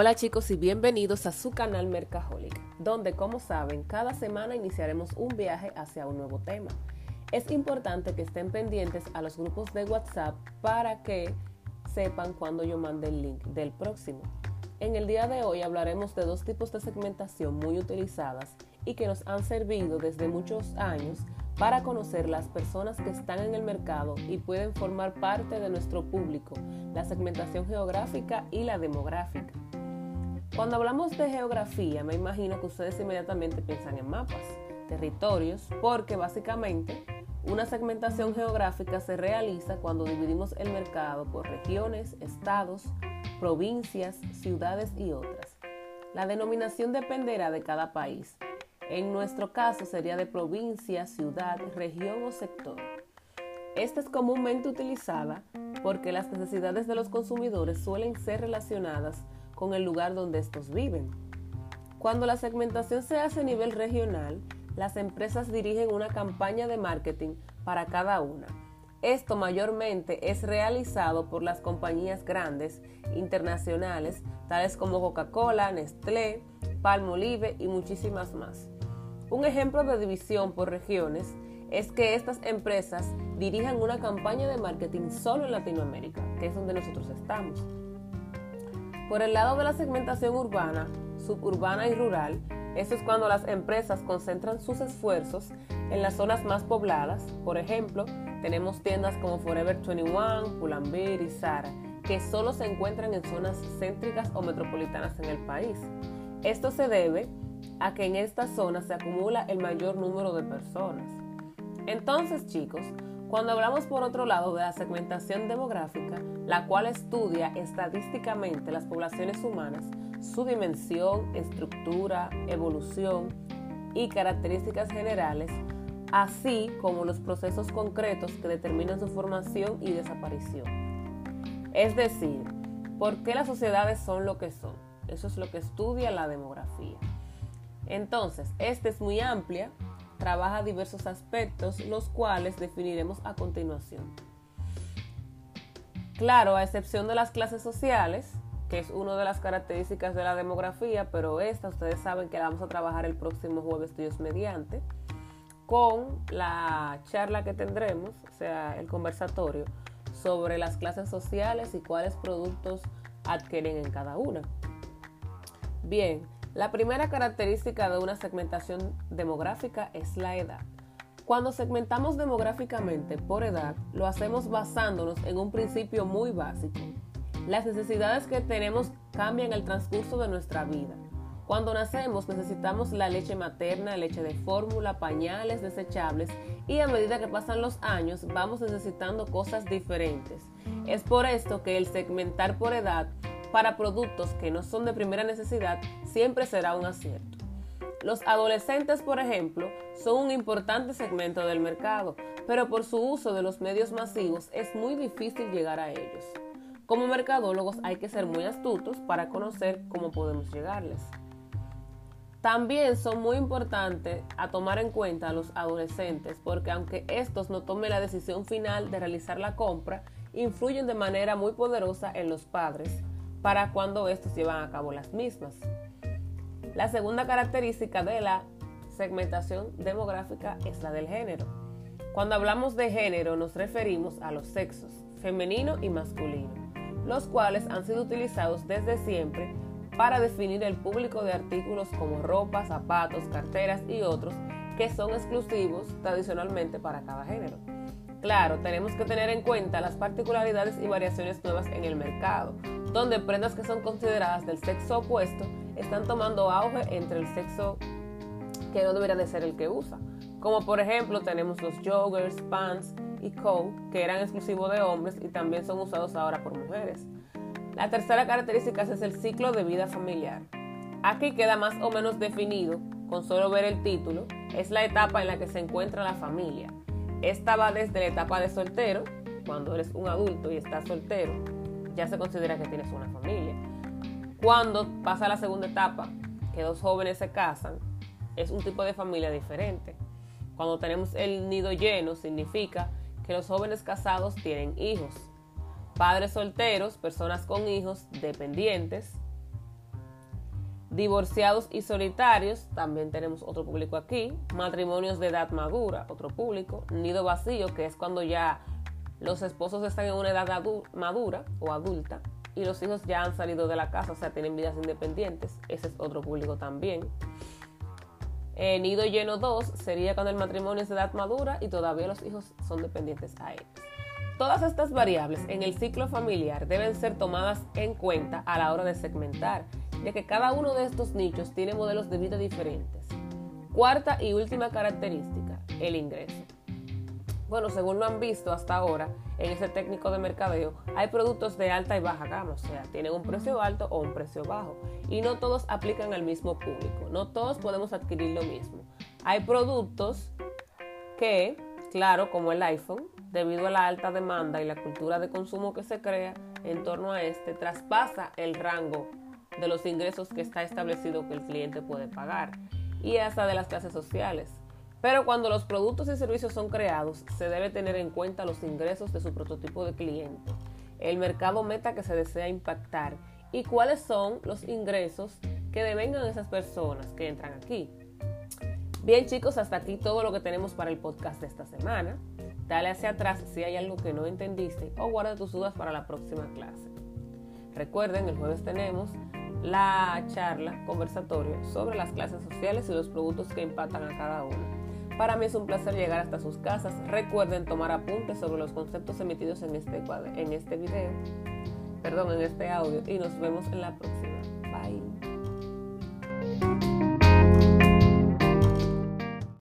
Hola chicos y bienvenidos a su canal Mercaholic, donde como saben cada semana iniciaremos un viaje hacia un nuevo tema. Es importante que estén pendientes a los grupos de WhatsApp para que sepan cuando yo mande el link del próximo. En el día de hoy hablaremos de dos tipos de segmentación muy utilizadas y que nos han servido desde muchos años para conocer las personas que están en el mercado y pueden formar parte de nuestro público, la segmentación geográfica y la demográfica. Cuando hablamos de geografía, me imagino que ustedes inmediatamente piensan en mapas, territorios, porque básicamente una segmentación geográfica se realiza cuando dividimos el mercado por regiones, estados, provincias, ciudades y otras. La denominación dependerá de cada país. En nuestro caso sería de provincia, ciudad, región o sector. Esta es comúnmente utilizada porque las necesidades de los consumidores suelen ser relacionadas con el lugar donde estos viven. Cuando la segmentación se hace a nivel regional, las empresas dirigen una campaña de marketing para cada una esto mayormente es realizado por las compañías grandes internacionales, tales como Coca-Cola, Nestlé, Palmolive y muchísimas más. Un ejemplo de división por regiones es que estas empresas dirijan una campaña de marketing solo en Latinoamérica, que es donde nosotros estamos. Por el lado de la segmentación urbana, suburbana y rural, eso es cuando las empresas concentran sus esfuerzos en las zonas más pobladas, por ejemplo, tenemos tiendas como Forever 21, Pull&Bear y Zara, que solo se encuentran en zonas céntricas o metropolitanas en el país. Esto se debe a que en estas zonas se acumula el mayor número de personas. Entonces, chicos, cuando hablamos por otro lado de la segmentación demográfica, la cual estudia estadísticamente las poblaciones humanas, su dimensión, estructura, evolución y características generales, así como los procesos concretos que determinan su formación y desaparición. Es decir, ¿por qué las sociedades son lo que son? Eso es lo que estudia la demografía. Entonces, esta es muy amplia, trabaja diversos aspectos, los cuales definiremos a continuación. Claro, a excepción de las clases sociales, que es una de las características de la demografía, pero esta ustedes saben que la vamos a trabajar el próximo jueves Dios mediante con la charla que tendremos, o sea, el conversatorio, sobre las clases sociales y cuáles productos adquieren en cada una. Bien, la primera característica de una segmentación demográfica es la edad. Cuando segmentamos demográficamente por edad, lo hacemos basándonos en un principio muy básico. Las necesidades que tenemos cambian el transcurso de nuestra vida. Cuando nacemos necesitamos la leche materna, leche de fórmula, pañales desechables y a medida que pasan los años vamos necesitando cosas diferentes. Es por esto que el segmentar por edad para productos que no son de primera necesidad siempre será un acierto. Los adolescentes, por ejemplo, son un importante segmento del mercado, pero por su uso de los medios masivos es muy difícil llegar a ellos. Como mercadólogos hay que ser muy astutos para conocer cómo podemos llegarles. También son muy importantes a tomar en cuenta a los adolescentes porque aunque estos no tomen la decisión final de realizar la compra, influyen de manera muy poderosa en los padres para cuando estos llevan a cabo las mismas. La segunda característica de la segmentación demográfica es la del género. Cuando hablamos de género nos referimos a los sexos, femenino y masculino, los cuales han sido utilizados desde siempre para definir el público de artículos como ropa, zapatos, carteras y otros que son exclusivos tradicionalmente para cada género. Claro, tenemos que tener en cuenta las particularidades y variaciones nuevas en el mercado, donde prendas que son consideradas del sexo opuesto están tomando auge entre el sexo que no debería de ser el que usa. Como por ejemplo tenemos los joggers, pants y coat que eran exclusivos de hombres y también son usados ahora por mujeres. La tercera característica es el ciclo de vida familiar. Aquí queda más o menos definido, con solo ver el título, es la etapa en la que se encuentra la familia. Esta va desde la etapa de soltero, cuando eres un adulto y estás soltero, ya se considera que tienes una familia. Cuando pasa la segunda etapa, que dos jóvenes se casan, es un tipo de familia diferente. Cuando tenemos el nido lleno, significa que los jóvenes casados tienen hijos padres solteros, personas con hijos, dependientes, Divorciados y solitarios, también tenemos otro público aquí. Matrimonios de edad madura, otro público. Nido vacío, que es cuando ya los esposos están en una edad madura o adulta y los hijos ya han salido de la casa, o sea, tienen vidas independientes. Ese es otro público también. Eh, nido lleno 2 sería cuando el matrimonio es de edad madura y todavía los hijos son dependientes a ellos. Todas estas variables en el ciclo familiar deben ser tomadas en cuenta a la hora de segmentar, ya que cada uno de estos nichos tiene modelos de vida diferentes. Cuarta y última característica, el ingreso. Bueno, según lo han visto hasta ahora en ese técnico de mercadeo, hay productos de alta y baja gama, o sea, tienen un precio alto o un precio bajo. Y no todos aplican al mismo público, no todos podemos adquirir lo mismo. Hay productos que, claro, como el iPhone, debido a la alta demanda y la cultura de consumo que se crea en torno a este, traspasa el rango de los ingresos que está establecido que el cliente puede pagar y hasta de las clases sociales. Pero cuando los productos y servicios son creados, se debe tener en cuenta los ingresos de su prototipo de cliente, el mercado meta que se desea impactar y cuáles son los ingresos que devengan esas personas que entran aquí. Bien chicos, hasta aquí todo lo que tenemos para el podcast de esta semana. Dale hacia atrás si hay algo que no entendiste o guarda tus dudas para la próxima clase. Recuerden, el jueves tenemos la charla conversatorio sobre las clases sociales y los productos que impactan a cada uno. Para mí es un placer llegar hasta sus casas. Recuerden tomar apuntes sobre los conceptos emitidos en este, en este video, perdón, en este audio y nos vemos en la próxima.